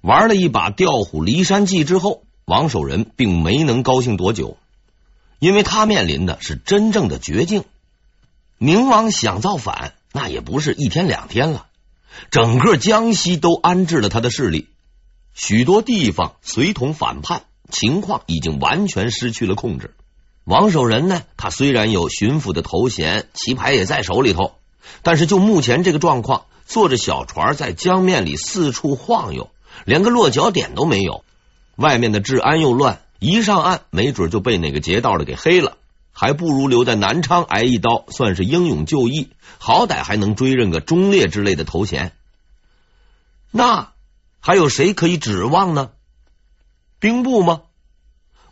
玩了一把调虎离山计之后，王守仁并没能高兴多久，因为他面临的是真正的绝境。宁王想造反，那也不是一天两天了，整个江西都安置了他的势力，许多地方随同反叛，情况已经完全失去了控制。王守仁呢，他虽然有巡抚的头衔，棋牌也在手里头，但是就目前这个状况，坐着小船在江面里四处晃悠，连个落脚点都没有。外面的治安又乱，一上岸没准就被哪个劫道的给黑了，还不如留在南昌挨一刀，算是英勇就义，好歹还能追认个忠烈之类的头衔。那还有谁可以指望呢？兵部吗？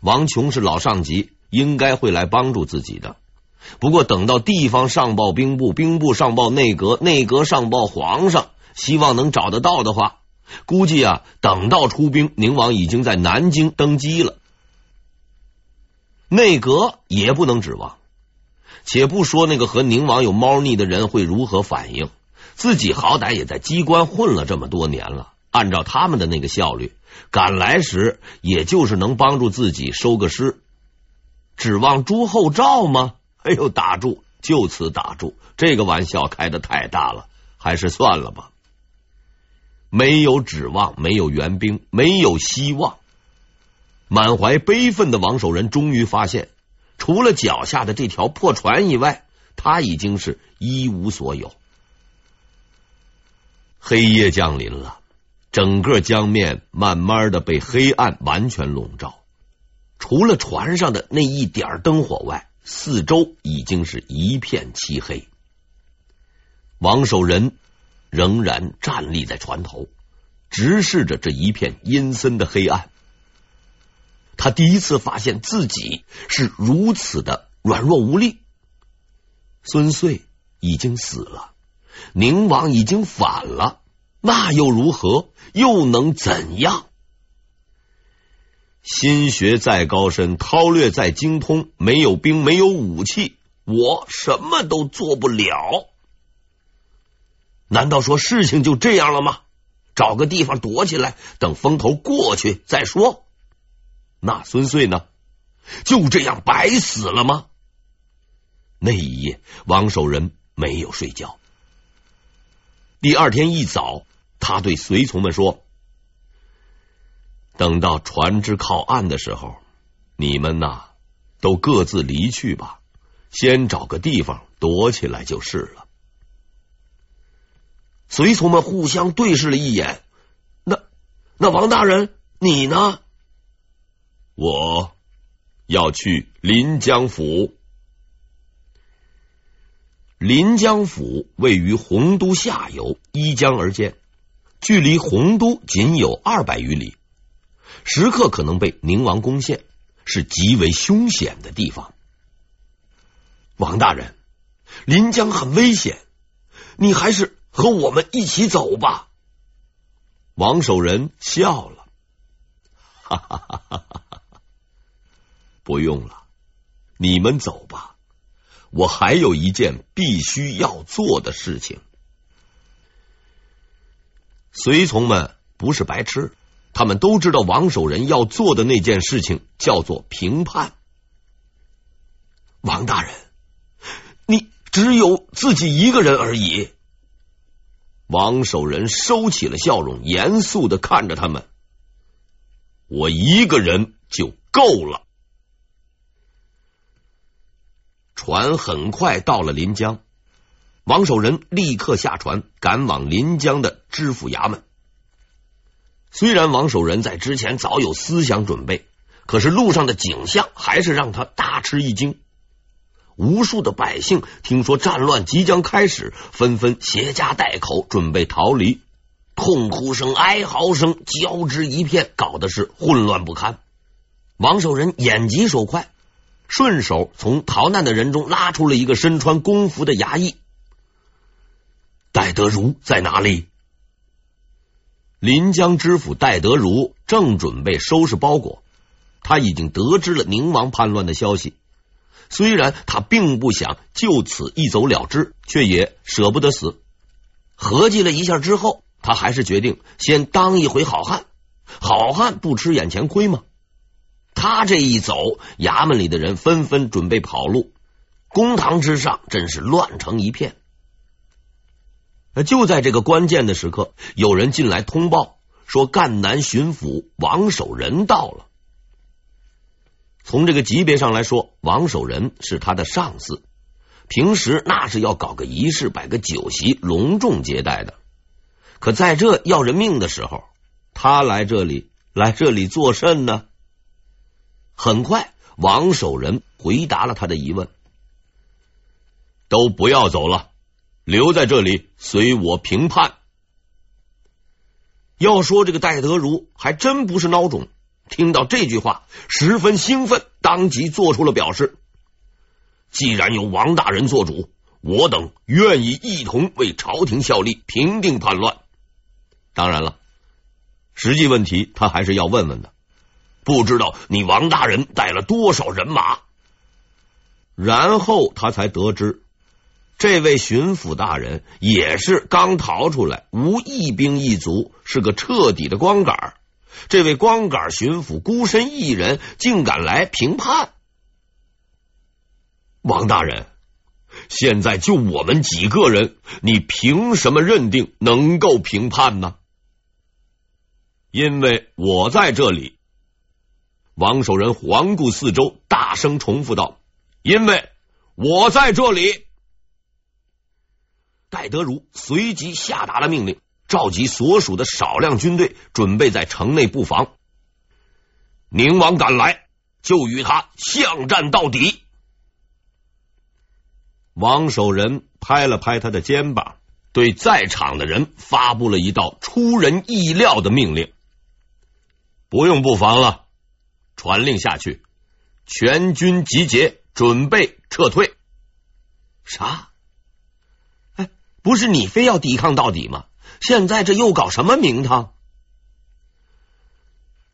王琼是老上级。应该会来帮助自己的。不过等到地方上报兵部，兵部上报内阁，内阁上报皇上，希望能找得到的话，估计啊，等到出兵，宁王已经在南京登基了。内阁也不能指望。且不说那个和宁王有猫腻的人会如何反应，自己好歹也在机关混了这么多年了，按照他们的那个效率，赶来时也就是能帮助自己收个尸。指望朱厚照吗？哎呦，打住！就此打住！这个玩笑开的太大了，还是算了吧。没有指望，没有援兵，没有希望。满怀悲愤的王守仁终于发现，除了脚下的这条破船以外，他已经是一无所有。黑夜降临了，整个江面慢慢的被黑暗完全笼罩。除了船上的那一点灯火外，四周已经是一片漆黑。王守仁仍然站立在船头，直视着这一片阴森的黑暗。他第一次发现自己是如此的软弱无力。孙穗已经死了，宁王已经反了，那又如何？又能怎样？心学再高深，韬略再精通，没有兵，没有武器，我什么都做不了。难道说事情就这样了吗？找个地方躲起来，等风头过去再说。那孙遂呢？就这样白死了吗？那一夜，王守仁没有睡觉。第二天一早，他对随从们说。等到船只靠岸的时候，你们呐都各自离去吧，先找个地方躲起来就是了。随从们互相对视了一眼，那那王大人你呢？我要去临江府。临江府位于洪都下游，依江而建，距离洪都仅有二百余里。时刻可能被宁王攻陷，是极为凶险的地方。王大人，临江很危险，你还是和我们一起走吧。王守仁笑了，哈哈哈哈哈！不用了，你们走吧，我还有一件必须要做的事情。随从们不是白痴。他们都知道王守仁要做的那件事情叫做平叛。王大人，你只有自己一个人而已。王守仁收起了笑容，严肃的看着他们：“我一个人就够了。”船很快到了临江，王守仁立刻下船，赶往临江的知府衙门。虽然王守仁在之前早有思想准备，可是路上的景象还是让他大吃一惊。无数的百姓听说战乱即将开始，纷纷携家带口准备逃离，痛哭声、哀嚎声交织一片，搞得是混乱不堪。王守仁眼疾手快，顺手从逃难的人中拉出了一个身穿公服的衙役。戴德儒在哪里？临江知府戴德儒正准备收拾包裹，他已经得知了宁王叛乱的消息。虽然他并不想就此一走了之，却也舍不得死。合计了一下之后，他还是决定先当一回好汉，好汉不吃眼前亏吗？他这一走，衙门里的人纷纷准备跑路，公堂之上真是乱成一片。就在这个关键的时刻，有人进来通报说，赣南巡抚王守仁到了。从这个级别上来说，王守仁是他的上司，平时那是要搞个仪式，摆个酒席，隆重接待的。可在这要人命的时候，他来这里，来这里作甚呢？很快，王守仁回答了他的疑问：“都不要走了，留在这里随我评判。”要说这个戴德儒还真不是孬种，听到这句话十分兴奋，当即做出了表示：“既然由王大人做主，我等愿意一同为朝廷效力，平定叛乱。当然了，实际问题他还是要问问的。”不知道你王大人带了多少人马？然后他才得知，这位巡抚大人也是刚逃出来，无一兵一卒，是个彻底的光杆。这位光杆巡抚孤身一人，竟敢来评判。王大人，现在就我们几个人，你凭什么认定能够评判呢？因为我在这里。王守仁环顾四周，大声重复道：“因为我在这里。”戴德儒随即下达了命令，召集所属的少量军队，准备在城内布防。宁王赶来，就与他巷战到底。王守仁拍了拍他的肩膀，对在场的人发布了一道出人意料的命令：“不用布防了。”传令下去，全军集结，准备撤退。啥？哎，不是你非要抵抗到底吗？现在这又搞什么名堂？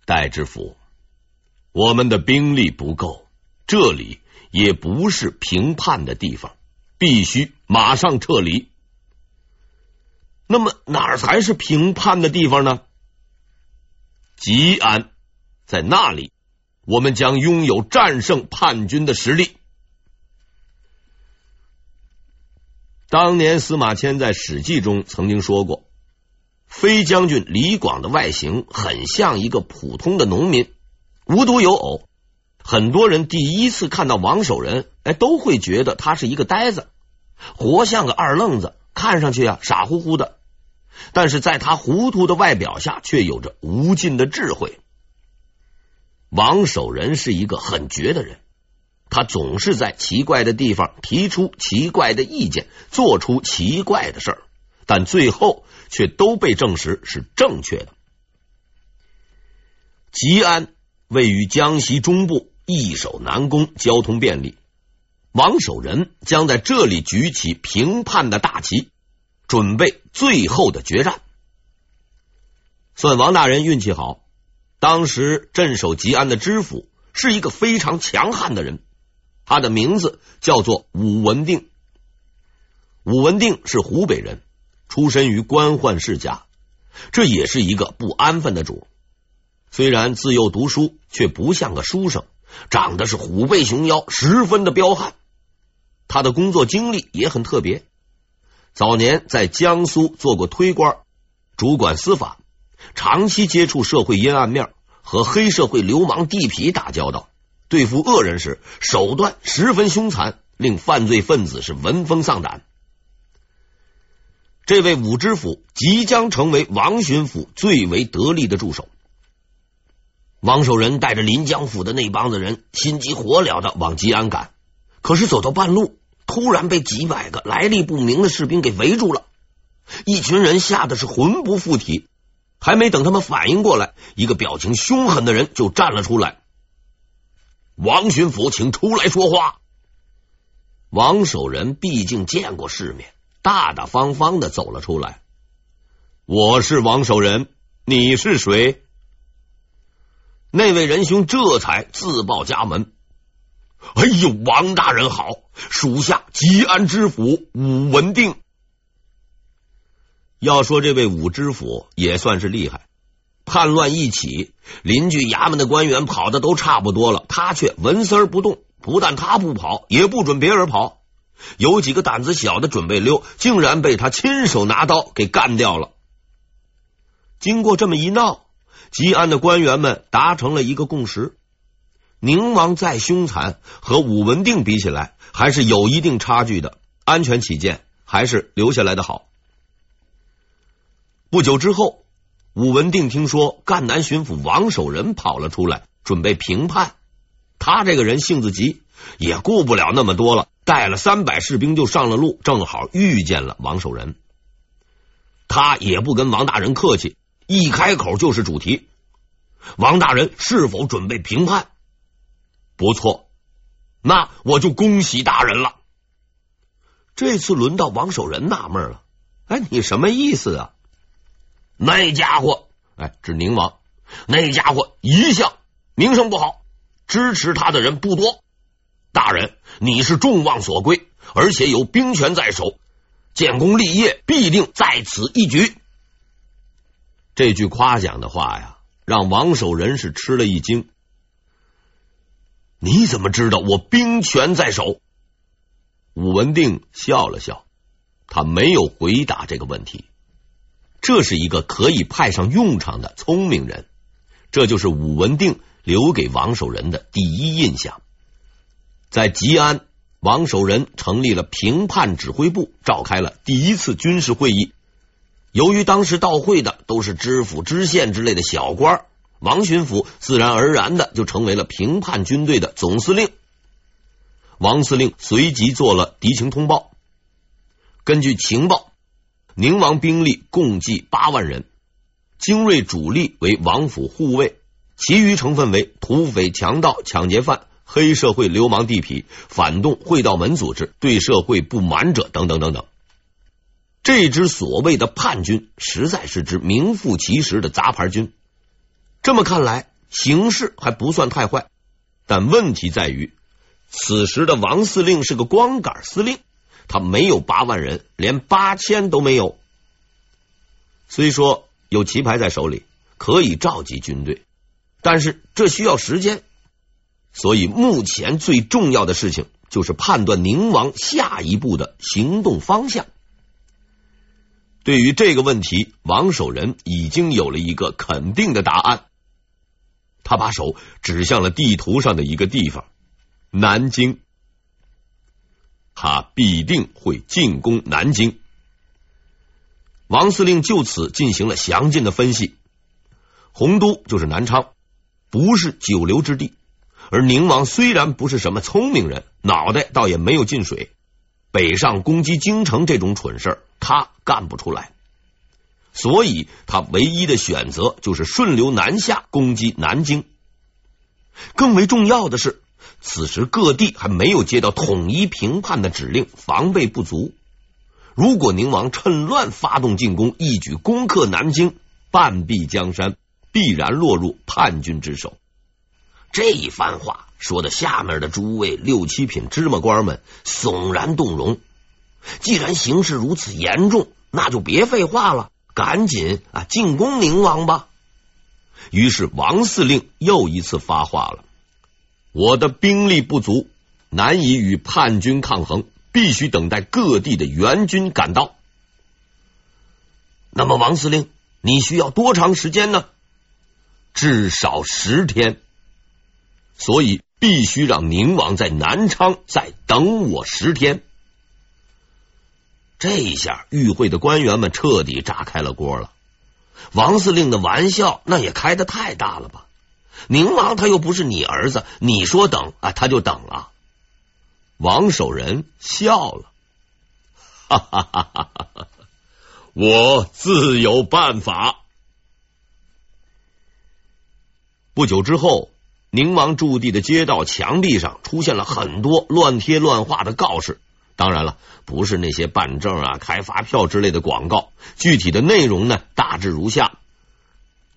戴知府，我们的兵力不够，这里也不是平叛的地方，必须马上撤离。那么哪儿才是平叛的地方呢？吉安，在那里。我们将拥有战胜叛军的实力。当年司马迁在《史记》中曾经说过，飞将军李广的外形很像一个普通的农民。无独有偶，很多人第一次看到王守仁，哎，都会觉得他是一个呆子，活像个二愣子，看上去啊傻乎乎的。但是在他糊涂的外表下，却有着无尽的智慧。王守仁是一个很绝的人，他总是在奇怪的地方提出奇怪的意见，做出奇怪的事儿，但最后却都被证实是正确的。吉安位于江西中部，易守难攻，交通便利。王守仁将在这里举起平叛的大旗，准备最后的决战。算王大人运气好。当时镇守吉安的知府是一个非常强悍的人，他的名字叫做武文定。武文定是湖北人，出身于官宦世家，这也是一个不安分的主。虽然自幼读书，却不像个书生，长得是虎背熊腰，十分的彪悍。他的工作经历也很特别，早年在江苏做过推官，主管司法。长期接触社会阴暗面，和黑社会流氓地痞打交道，对付恶人时手段十分凶残，令犯罪分子是闻风丧胆。这位武知府即将成为王巡抚最为得力的助手。王守仁带着临江府的那帮子人，心急火燎的往吉安赶，可是走到半路，突然被几百个来历不明的士兵给围住了，一群人吓得是魂不附体。还没等他们反应过来，一个表情凶狠的人就站了出来。王巡抚，请出来说话。王守仁毕竟见过世面，大大方方的走了出来。我是王守仁，你是谁？那位仁兄这才自报家门。哎呦，王大人好，属下吉安知府武文定。要说这位武知府也算是厉害，叛乱一起，邻居衙门的官员跑的都差不多了，他却纹丝儿不动。不但他不跑，也不准别人跑。有几个胆子小的准备溜，竟然被他亲手拿刀给干掉了。经过这么一闹，吉安的官员们达成了一个共识：宁王再凶残，和武文定比起来，还是有一定差距的。安全起见，还是留下来的好。不久之后，武文定听说赣南巡抚王守仁跑了出来，准备平叛。他这个人性子急，也顾不了那么多了，带了三百士兵就上了路，正好遇见了王守仁。他也不跟王大人客气，一开口就是主题：王大人是否准备平叛？不错，那我就恭喜大人了。这次轮到王守仁纳闷了，哎，你什么意思啊？那家伙，哎，指宁王，那家伙一向名声不好，支持他的人不多。大人，你是众望所归，而且有兵权在手，建功立业必定在此一举。这句夸奖的话呀，让王守仁是吃了一惊。你怎么知道我兵权在手？武文定笑了笑，他没有回答这个问题。这是一个可以派上用场的聪明人，这就是武文定留给王守仁的第一印象。在吉安，王守仁成立了平叛指挥部，召开了第一次军事会议。由于当时到会的都是知府、知县之类的小官，王巡抚自然而然的就成为了平叛军队的总司令。王司令随即做了敌情通报，根据情报。宁王兵力共计八万人，精锐主力为王府护卫，其余成分为土匪、强盗、抢劫犯、黑社会、流氓、地痞、反动、会道门组织、对社会不满者等等等等。这支所谓的叛军，实在是支名副其实的杂牌军。这么看来，形势还不算太坏，但问题在于，此时的王司令是个光杆司令。他没有八万人，连八千都没有。虽说有棋牌在手里，可以召集军队，但是这需要时间。所以目前最重要的事情就是判断宁王下一步的行动方向。对于这个问题，王守仁已经有了一个肯定的答案。他把手指向了地图上的一个地方——南京。他必定会进攻南京。王司令就此进行了详尽的分析。洪都就是南昌，不是久留之地。而宁王虽然不是什么聪明人，脑袋倒也没有进水，北上攻击京城这种蠢事他干不出来。所以他唯一的选择就是顺流南下攻击南京。更为重要的是。此时各地还没有接到统一平叛的指令，防备不足。如果宁王趁乱发动进攻，一举攻克南京，半壁江山必然落入叛军之手。这一番话说的，下面的诸位六七品芝麻官们悚然动容。既然形势如此严重，那就别废话了，赶紧啊进攻宁王吧。于是王司令又一次发话了。我的兵力不足，难以与叛军抗衡，必须等待各地的援军赶到。那么，王司令，你需要多长时间呢？至少十天，所以必须让宁王在南昌再等我十天。这一下，与会的官员们彻底炸开了锅了。王司令的玩笑，那也开的太大了吧？宁王他又不是你儿子，你说等啊，他就等啊。王守仁笑了，哈哈哈哈哈哈！我自有办法。不久之后，宁王驻地的街道墙壁上出现了很多乱贴乱画的告示。当然了，不是那些办证啊、开发票之类的广告。具体的内容呢，大致如下：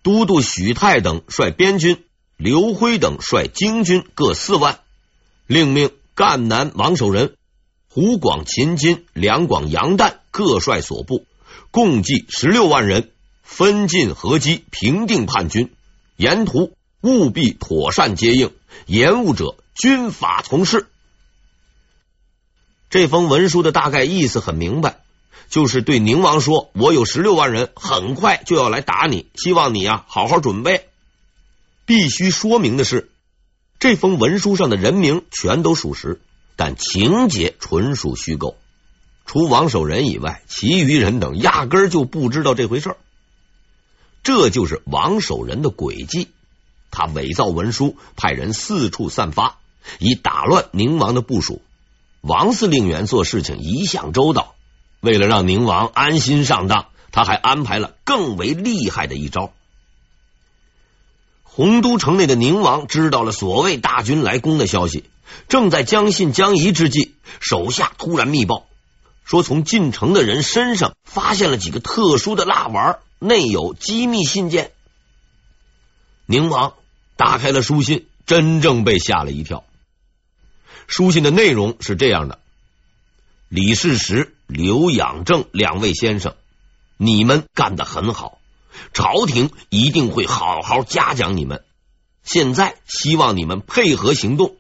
都督许泰等率边军。刘辉等率精军各四万，另命赣南王守仁、湖广秦金、两广杨旦各率所部，共计十六万人，分进合击，平定叛军，沿途务必妥善接应，延误者军法从事。这封文书的大概意思很明白，就是对宁王说：“我有十六万人，很快就要来打你，希望你啊好好准备。”必须说明的是，这封文书上的人名全都属实，但情节纯属虚构。除王守仁以外，其余人等压根儿就不知道这回事儿。这就是王守仁的诡计，他伪造文书，派人四处散发，以打乱宁王的部署。王司令员做事情一向周到，为了让宁王安心上当，他还安排了更为厉害的一招。洪都城内的宁王知道了所谓大军来攻的消息，正在将信将疑之际，手下突然密报。说从进城的人身上发现了几个特殊的蜡丸，内有机密信件。宁王打开了书信，真正被吓了一跳。书信的内容是这样的：李世石、刘养正两位先生，你们干得很好，朝廷一定会好好嘉奖你们。现在希望你们配合行动。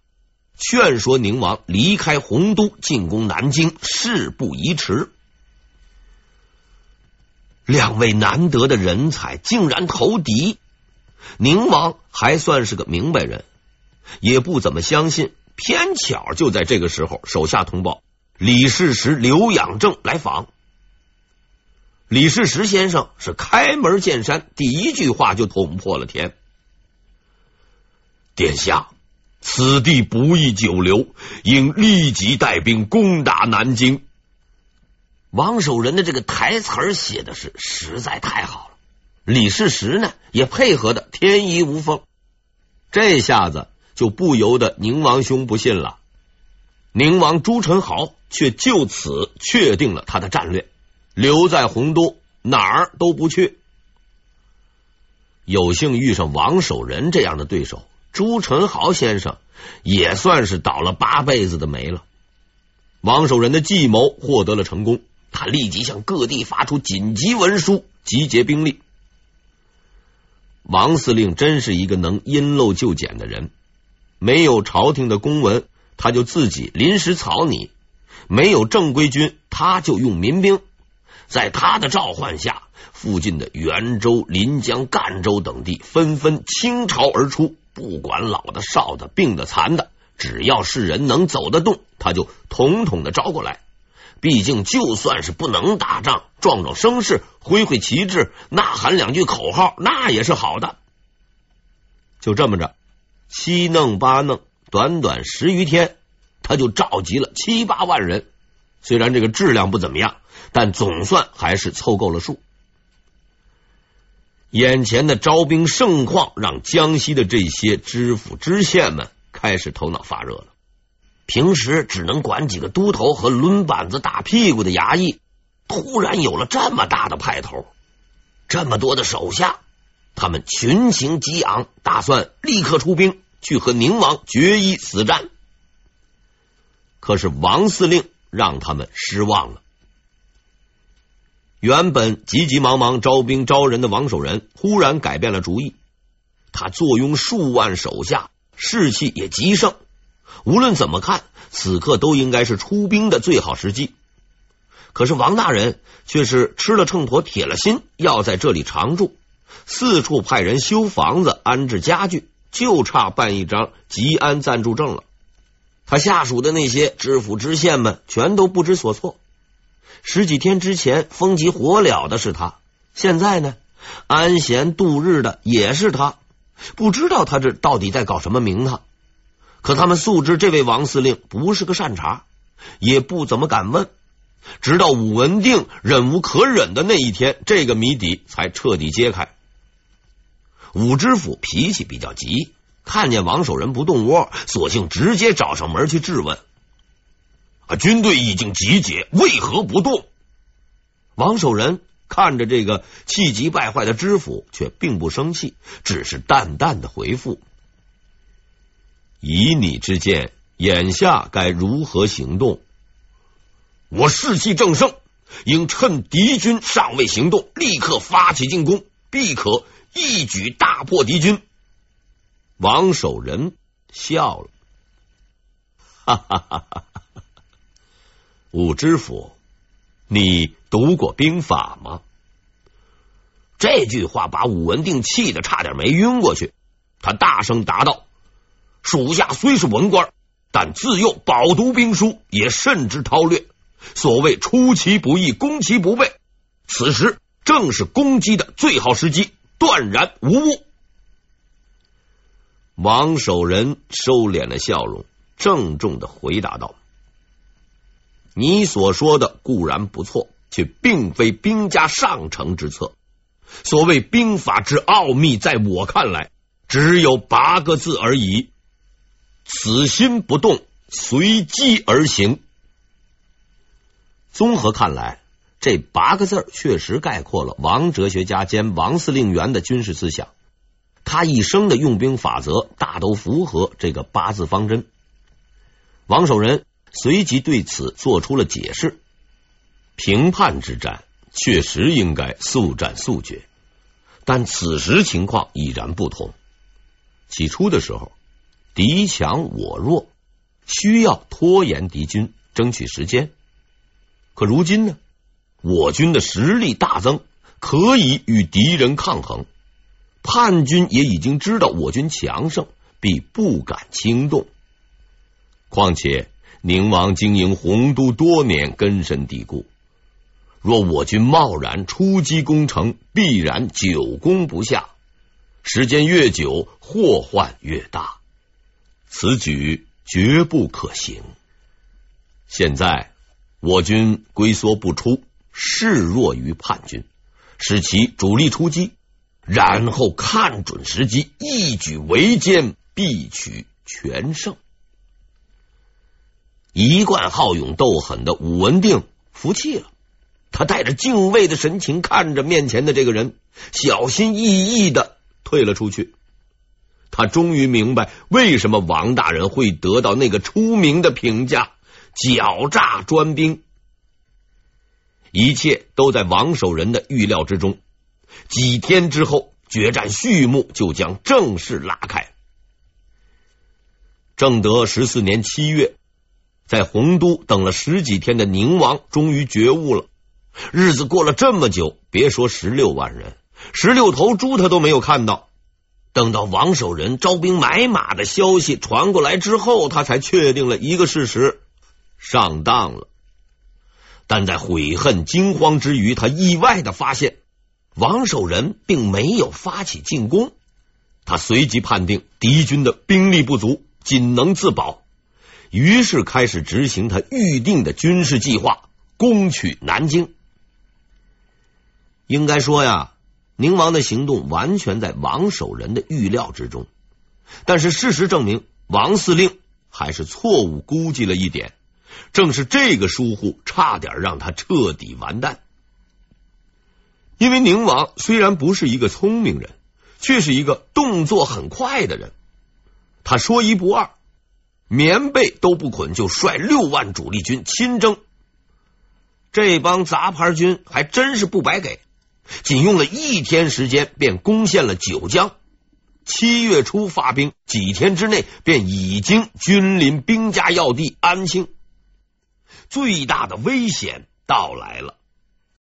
劝说宁王离开洪都，进攻南京，事不宜迟。两位难得的人才竟然投敌，宁王还算是个明白人，也不怎么相信。偏巧就在这个时候，手下通报李世石、刘养正来访。李世石先生是开门见山，第一句话就捅破了天：“殿下。”此地不宜久留，应立即带兵攻打南京。王守仁的这个台词写的是实在太好了，李世石呢也配合的天衣无缝，这下子就不由得宁王兄不信了。宁王朱宸濠却就此确定了他的战略，留在洪都，哪儿都不去。有幸遇上王守仁这样的对手。朱宸濠先生也算是倒了八辈子的霉了。王守仁的计谋获得了成功，他立即向各地发出紧急文书，集结兵力。王司令真是一个能因陋就简的人，没有朝廷的公文，他就自己临时草拟；没有正规军，他就用民兵。在他的召唤下，附近的袁州、临江、赣州等地纷纷倾巢而出。不管老的、少的、病的、残的，只要是人能走得动，他就统统的招过来。毕竟，就算是不能打仗，壮壮声势，挥挥旗帜，呐喊两句口号，那也是好的。就这么着，七弄八弄，短短十余天，他就召集了七八万人。虽然这个质量不怎么样，但总算还是凑够了数。眼前的招兵盛况，让江西的这些知府知县们开始头脑发热了。平时只能管几个都头和抡板子打屁股的衙役，突然有了这么大的派头，这么多的手下，他们群情激昂，打算立刻出兵去和宁王决一死战。可是王司令让他们失望了。原本急急忙忙招兵招人的王守仁忽然改变了主意，他坐拥数万手下，士气也极盛。无论怎么看，此刻都应该是出兵的最好时机。可是王大人却是吃了秤砣，铁了心要在这里常住，四处派人修房子、安置家具，就差办一张吉安暂住证了。他下属的那些知府知县们全都不知所措。十几天之前风急火燎的是他，现在呢，安闲度日的也是他，不知道他这到底在搞什么名堂。可他们素知这位王司令不是个善茬，也不怎么敢问。直到武文定忍无可忍的那一天，这个谜底才彻底揭开。武知府脾气比较急，看见王守仁不动窝，索性直接找上门去质问。啊！军队已经集结，为何不动？王守仁看着这个气急败坏的知府，却并不生气，只是淡淡的回复：“以你之见，眼下该如何行动？”我士气正盛，应趁敌军尚未行动，立刻发起进攻，必可一举大破敌军。王守仁笑了，哈哈哈哈哈！武知府，你读过兵法吗？这句话把武文定气得差点没晕过去。他大声答道：“属下虽是文官，但自幼饱读兵书，也甚知韬略。所谓出其不意，攻其不备，此时正是攻击的最好时机，断然无误。”王守仁收敛了笑容，郑重的回答道：“你所说的固然不错，却并非兵家上乘之策。所谓兵法之奥秘，在我看来，只有八个字而已：此心不动，随机而行。”综合看来，这八个字确实概括了王哲学家兼王司令员的军事思想。他一生的用兵法则大都符合这个八字方针。王守仁随即对此做出了解释：平叛之战确实应该速战速决，但此时情况已然不同。起初的时候，敌强我弱，需要拖延敌军，争取时间。可如今呢，我军的实力大增，可以与敌人抗衡。叛军也已经知道我军强盛，必不敢轻动。况且宁王经营洪都多年，根深蒂固。若我军贸然出击攻城，必然久攻不下。时间越久，祸患越大。此举绝不可行。现在我军龟缩不出，示弱于叛军，使其主力出击。然后看准时机，一举围歼，必取全胜。一贯好勇斗狠的武文定服气了，他带着敬畏的神情看着面前的这个人，小心翼翼的退了出去。他终于明白为什么王大人会得到那个出名的评价：狡诈专兵。一切都在王守仁的预料之中。几天之后，决战序幕就将正式拉开。正德十四年七月，在洪都等了十几天的宁王终于觉悟了。日子过了这么久，别说十六万人，十六头猪他都没有看到。等到王守仁招兵买马的消息传过来之后，他才确定了一个事实：上当了。但在悔恨惊慌之余，他意外的发现。王守仁并没有发起进攻，他随即判定敌军的兵力不足，仅能自保，于是开始执行他预定的军事计划，攻取南京。应该说呀，宁王的行动完全在王守仁的预料之中，但是事实证明，王司令还是错误估计了一点，正是这个疏忽，差点让他彻底完蛋。因为宁王虽然不是一个聪明人，却是一个动作很快的人。他说一不二，棉被都不捆就率六万主力军亲征。这帮杂牌军还真是不白给，仅用了一天时间便攻陷了九江。七月初发兵，几天之内便已经君临兵家要地安庆。最大的危险到来了。